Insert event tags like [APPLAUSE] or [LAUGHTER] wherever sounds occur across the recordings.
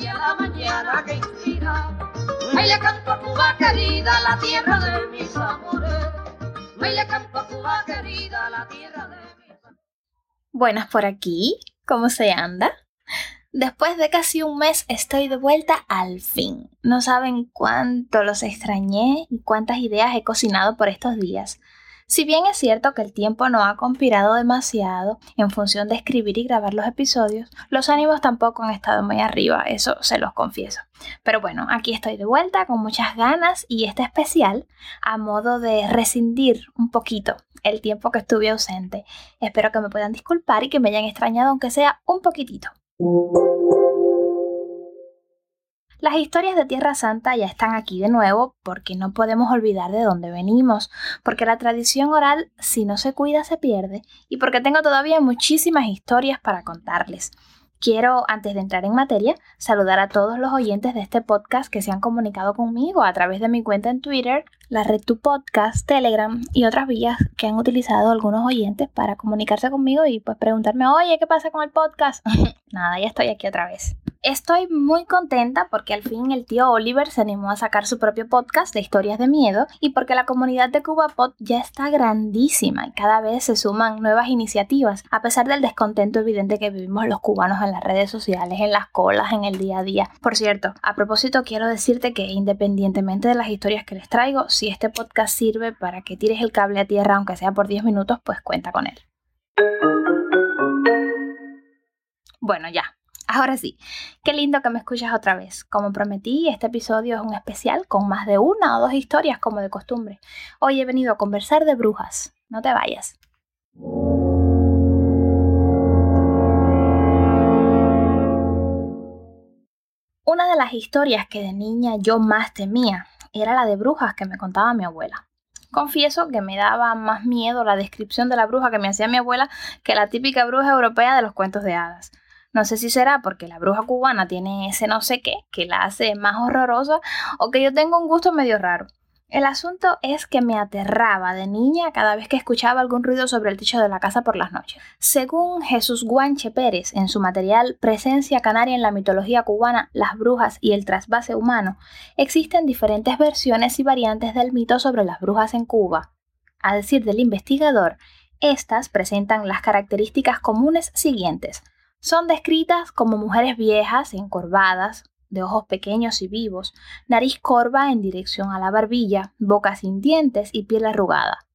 y a la mañana que inspira. Ay, le canto a a Cuba. Buenas por aquí, ¿cómo se anda? Después de casi un mes estoy de vuelta al fin. No saben cuánto los extrañé y cuántas ideas he cocinado por estos días. Si bien es cierto que el tiempo no ha conspirado demasiado en función de escribir y grabar los episodios, los ánimos tampoco han estado muy arriba, eso se los confieso. Pero bueno, aquí estoy de vuelta con muchas ganas y este especial a modo de rescindir un poquito el tiempo que estuve ausente. Espero que me puedan disculpar y que me hayan extrañado aunque sea un poquitito. Las historias de Tierra Santa ya están aquí de nuevo porque no podemos olvidar de dónde venimos, porque la tradición oral si no se cuida se pierde y porque tengo todavía muchísimas historias para contarles. Quiero, antes de entrar en materia, saludar a todos los oyentes de este podcast que se han comunicado conmigo a través de mi cuenta en Twitter, la red Tu Podcast, Telegram y otras vías que han utilizado algunos oyentes para comunicarse conmigo y pues preguntarme, oye, ¿qué pasa con el podcast? [LAUGHS] Nada, ya estoy aquí otra vez. Estoy muy contenta porque al fin el tío Oliver se animó a sacar su propio podcast de historias de miedo y porque la comunidad de CubaPod ya está grandísima y cada vez se suman nuevas iniciativas, a pesar del descontento evidente que vivimos los cubanos en las redes sociales, en las colas, en el día a día. Por cierto, a propósito quiero decirte que independientemente de las historias que les traigo, si este podcast sirve para que tires el cable a tierra aunque sea por 10 minutos, pues cuenta con él. Bueno, ya, Ahora sí, qué lindo que me escuchas otra vez. Como prometí, este episodio es un especial con más de una o dos historias como de costumbre. Hoy he venido a conversar de brujas. No te vayas. Una de las historias que de niña yo más temía era la de brujas que me contaba mi abuela. Confieso que me daba más miedo la descripción de la bruja que me hacía mi abuela que la típica bruja europea de los cuentos de hadas. No sé si será porque la bruja cubana tiene ese no sé qué que la hace más horrorosa o que yo tengo un gusto medio raro. El asunto es que me aterraba de niña cada vez que escuchaba algún ruido sobre el techo de la casa por las noches. Según Jesús Guanche Pérez en su material Presencia Canaria en la mitología cubana, las brujas y el trasvase humano, existen diferentes versiones y variantes del mito sobre las brujas en Cuba. A decir del investigador, estas presentan las características comunes siguientes. Son descritas como mujeres viejas, encorvadas, de ojos pequeños y vivos, nariz corva en dirección a la barbilla, boca sin dientes y piel arrugada.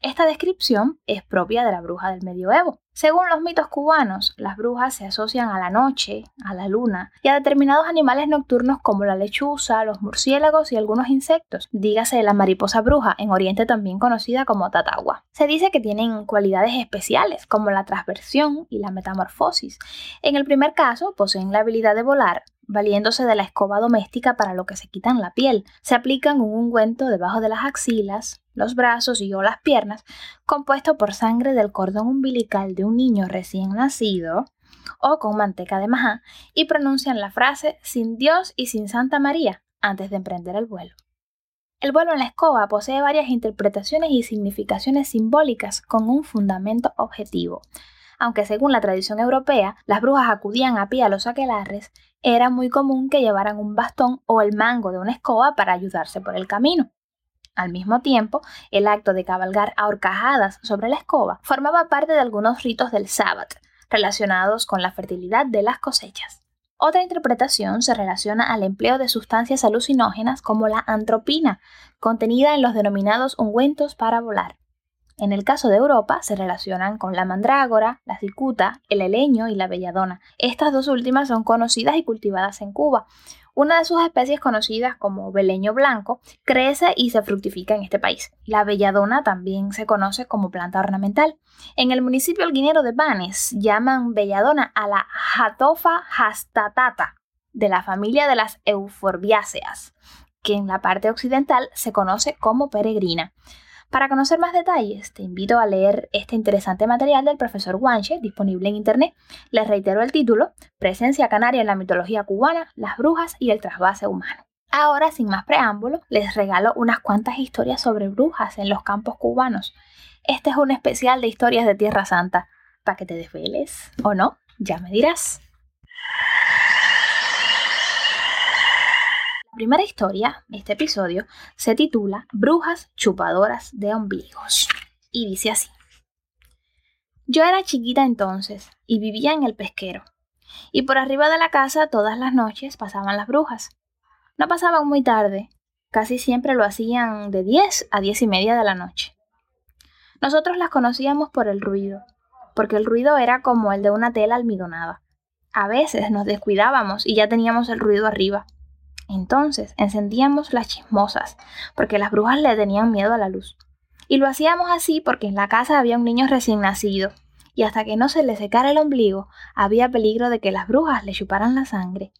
Esta descripción es propia de la bruja del medioevo. Según los mitos cubanos, las brujas se asocian a la noche, a la luna y a determinados animales nocturnos como la lechuza, los murciélagos y algunos insectos, dígase la mariposa bruja, en Oriente también conocida como tatagua. Se dice que tienen cualidades especiales como la transversión y la metamorfosis. En el primer caso, poseen la habilidad de volar, valiéndose de la escoba doméstica para lo que se quitan la piel. Se aplican un ungüento debajo de las axilas, los brazos y o las piernas, compuesto por sangre del cordón umbilical de un niño recién nacido o con manteca de majá, y pronuncian la frase sin Dios y sin Santa María antes de emprender el vuelo. El vuelo en la escoba posee varias interpretaciones y significaciones simbólicas con un fundamento objetivo. Aunque según la tradición europea las brujas acudían a pie a los aquelarres, era muy común que llevaran un bastón o el mango de una escoba para ayudarse por el camino. Al mismo tiempo, el acto de cabalgar a horcajadas sobre la escoba formaba parte de algunos ritos del sábado, relacionados con la fertilidad de las cosechas. Otra interpretación se relaciona al empleo de sustancias alucinógenas como la antropina, contenida en los denominados ungüentos para volar. En el caso de Europa se relacionan con la mandrágora, la cicuta, el eleño y la belladona. Estas dos últimas son conocidas y cultivadas en Cuba. Una de sus especies conocidas como beleño blanco crece y se fructifica en este país. La belladona también se conoce como planta ornamental. En el municipio alguinero de Banes llaman belladona a la Jatofa hastatata de la familia de las euforbiáceas, que en la parte occidental se conoce como peregrina. Para conocer más detalles, te invito a leer este interesante material del profesor Guanche, disponible en internet. Les reitero el título, Presencia canaria en la mitología cubana, las brujas y el trasvase humano. Ahora, sin más preámbulo, les regalo unas cuantas historias sobre brujas en los campos cubanos. Este es un especial de historias de Tierra Santa. Para que te desveles, ¿o no? Ya me dirás. La primera historia, este episodio, se titula Brujas chupadoras de ombligos y dice así. Yo era chiquita entonces y vivía en el pesquero. Y por arriba de la casa todas las noches pasaban las brujas. No pasaban muy tarde, casi siempre lo hacían de 10 a 10 y media de la noche. Nosotros las conocíamos por el ruido, porque el ruido era como el de una tela almidonada. A veces nos descuidábamos y ya teníamos el ruido arriba. Entonces encendíamos las chismosas, porque las brujas le tenían miedo a la luz. Y lo hacíamos así porque en la casa había un niño recién nacido, y hasta que no se le secara el ombligo había peligro de que las brujas le chuparan la sangre.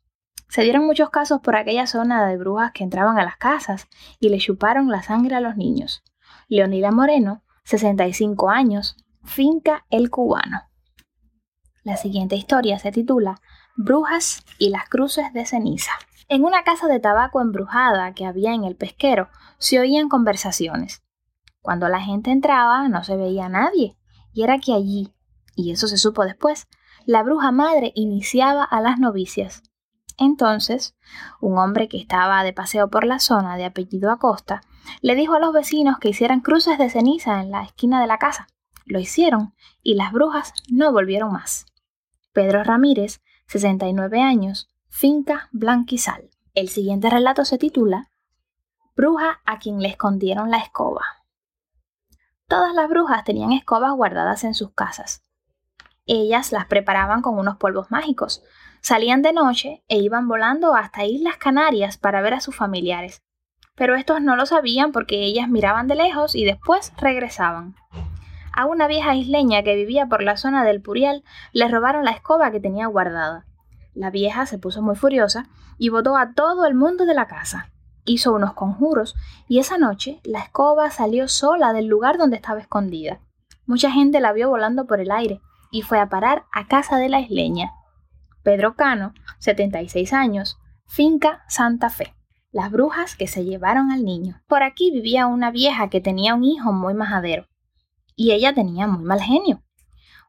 Se dieron muchos casos por aquella zona de brujas que entraban a las casas y le chuparon la sangre a los niños. Leonila Moreno, 65 años, finca El Cubano. La siguiente historia se titula Brujas y las cruces de ceniza. En una casa de tabaco embrujada que había en el pesquero se oían conversaciones. Cuando la gente entraba no se veía a nadie, y era que allí, y eso se supo después, la bruja madre iniciaba a las novicias. Entonces, un hombre que estaba de paseo por la zona de apellido Acosta le dijo a los vecinos que hicieran cruces de ceniza en la esquina de la casa. Lo hicieron y las brujas no volvieron más. Pedro Ramírez, 69 años, finca Blanquizal. El siguiente relato se titula Bruja a quien le escondieron la escoba. Todas las brujas tenían escobas guardadas en sus casas. Ellas las preparaban con unos polvos mágicos. Salían de noche e iban volando hasta Islas Canarias para ver a sus familiares. Pero estos no lo sabían porque ellas miraban de lejos y después regresaban. A una vieja isleña que vivía por la zona del Purial le robaron la escoba que tenía guardada. La vieja se puso muy furiosa y botó a todo el mundo de la casa hizo unos conjuros y esa noche la escoba salió sola del lugar donde estaba escondida. Mucha gente la vio volando por el aire y fue a parar a casa de la isleña. Pedro Cano, 76 años, finca Santa Fe. Las brujas que se llevaron al niño. Por aquí vivía una vieja que tenía un hijo muy majadero. Y ella tenía muy mal genio.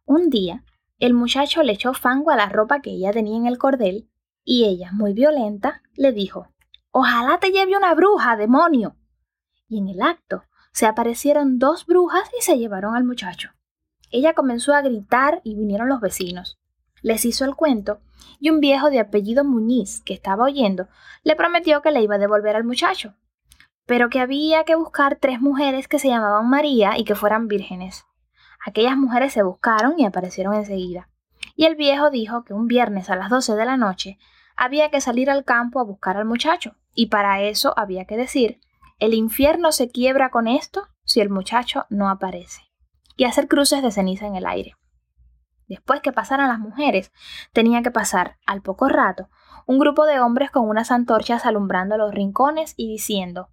Un día, el muchacho le echó fango a la ropa que ella tenía en el cordel y ella, muy violenta, le dijo Ojalá te lleve una bruja, demonio. Y en el acto se aparecieron dos brujas y se llevaron al muchacho. Ella comenzó a gritar y vinieron los vecinos. Les hizo el cuento y un viejo de apellido Muñiz, que estaba oyendo, le prometió que le iba a devolver al muchacho, pero que había que buscar tres mujeres que se llamaban María y que fueran vírgenes. Aquellas mujeres se buscaron y aparecieron enseguida. Y el viejo dijo que un viernes a las doce de la noche había que salir al campo a buscar al muchacho, y para eso había que decir, el infierno se quiebra con esto si el muchacho no aparece, y hacer cruces de ceniza en el aire. Después que pasaran las mujeres, tenía que pasar, al poco rato, un grupo de hombres con unas antorchas alumbrando los rincones y diciendo,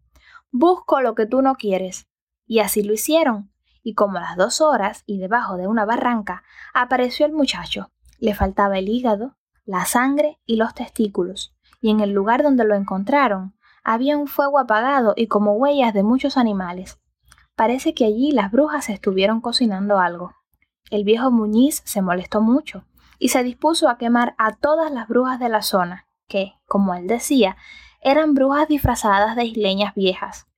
Busco lo que tú no quieres. Y así lo hicieron, y como a las dos horas y debajo de una barranca apareció el muchacho. Le faltaba el hígado, la sangre y los testículos, y en el lugar donde lo encontraron había un fuego apagado y como huellas de muchos animales. Parece que allí las brujas estuvieron cocinando algo. El viejo Muñiz se molestó mucho y se dispuso a quemar a todas las brujas de la zona, que, como él decía, eran brujas disfrazadas de isleñas viejas.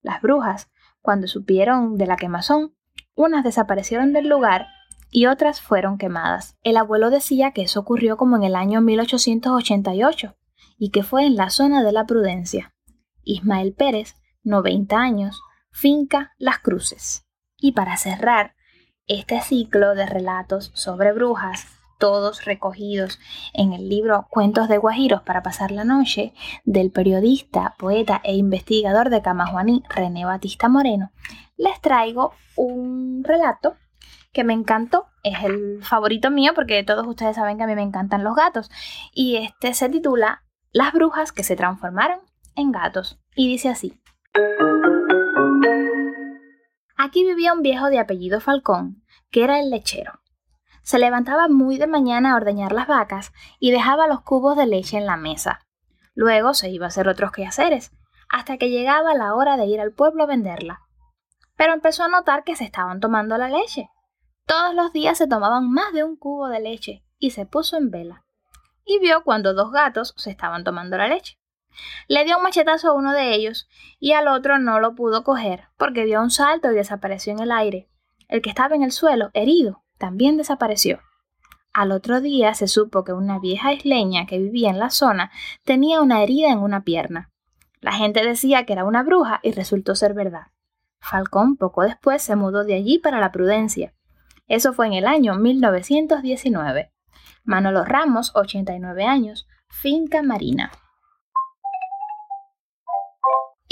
Las brujas, cuando supieron de la quemazón, unas desaparecieron del lugar y otras fueron quemadas. El abuelo decía que eso ocurrió como en el año 1888 y que fue en la zona de la Prudencia. Ismael Pérez, 90 años, finca Las Cruces. Y para cerrar este ciclo de relatos sobre brujas, todos recogidos en el libro Cuentos de Guajiros para pasar la noche del periodista, poeta e investigador de Camajuaní René Batista Moreno, les traigo un relato que me encantó. Es el favorito mío porque todos ustedes saben que a mí me encantan los gatos. Y este se titula Las brujas que se transformaron en gatos. Y dice así. Aquí vivía un viejo de apellido Falcón, que era el lechero. Se levantaba muy de mañana a ordeñar las vacas y dejaba los cubos de leche en la mesa. Luego se iba a hacer otros quehaceres, hasta que llegaba la hora de ir al pueblo a venderla. Pero empezó a notar que se estaban tomando la leche, todos los días se tomaban más de un cubo de leche y se puso en vela. Y vio cuando dos gatos se estaban tomando la leche. Le dio un machetazo a uno de ellos y al otro no lo pudo coger porque dio un salto y desapareció en el aire. El que estaba en el suelo, herido, también desapareció. Al otro día se supo que una vieja isleña que vivía en la zona tenía una herida en una pierna. La gente decía que era una bruja y resultó ser verdad. Falcón poco después se mudó de allí para la Prudencia. Eso fue en el año 1919. Manolo Ramos, 89 años, finca marina.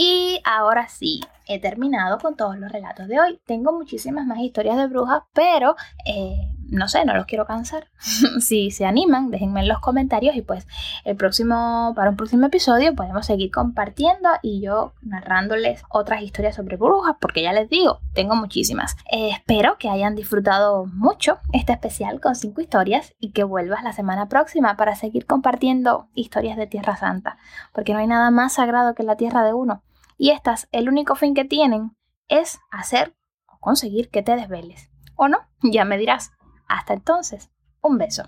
Y ahora sí, he terminado con todos los relatos de hoy. Tengo muchísimas más historias de brujas, pero eh, no sé, no los quiero cansar. [LAUGHS] si se animan, déjenme en los comentarios y pues el próximo, para un próximo episodio podemos seguir compartiendo y yo narrándoles otras historias sobre brujas, porque ya les digo, tengo muchísimas. Eh, espero que hayan disfrutado mucho este especial con cinco historias y que vuelvas la semana próxima para seguir compartiendo historias de Tierra Santa, porque no hay nada más sagrado que la tierra de uno. Y estas, el único fin que tienen es hacer o conseguir que te desveles. ¿O no? Ya me dirás. Hasta entonces, un beso.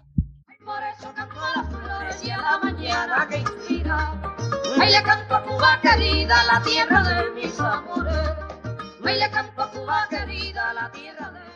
Ay, le canto a Cuba querida, la tierra de mis amores. Ay, le canto a Cuba querida, la tierra de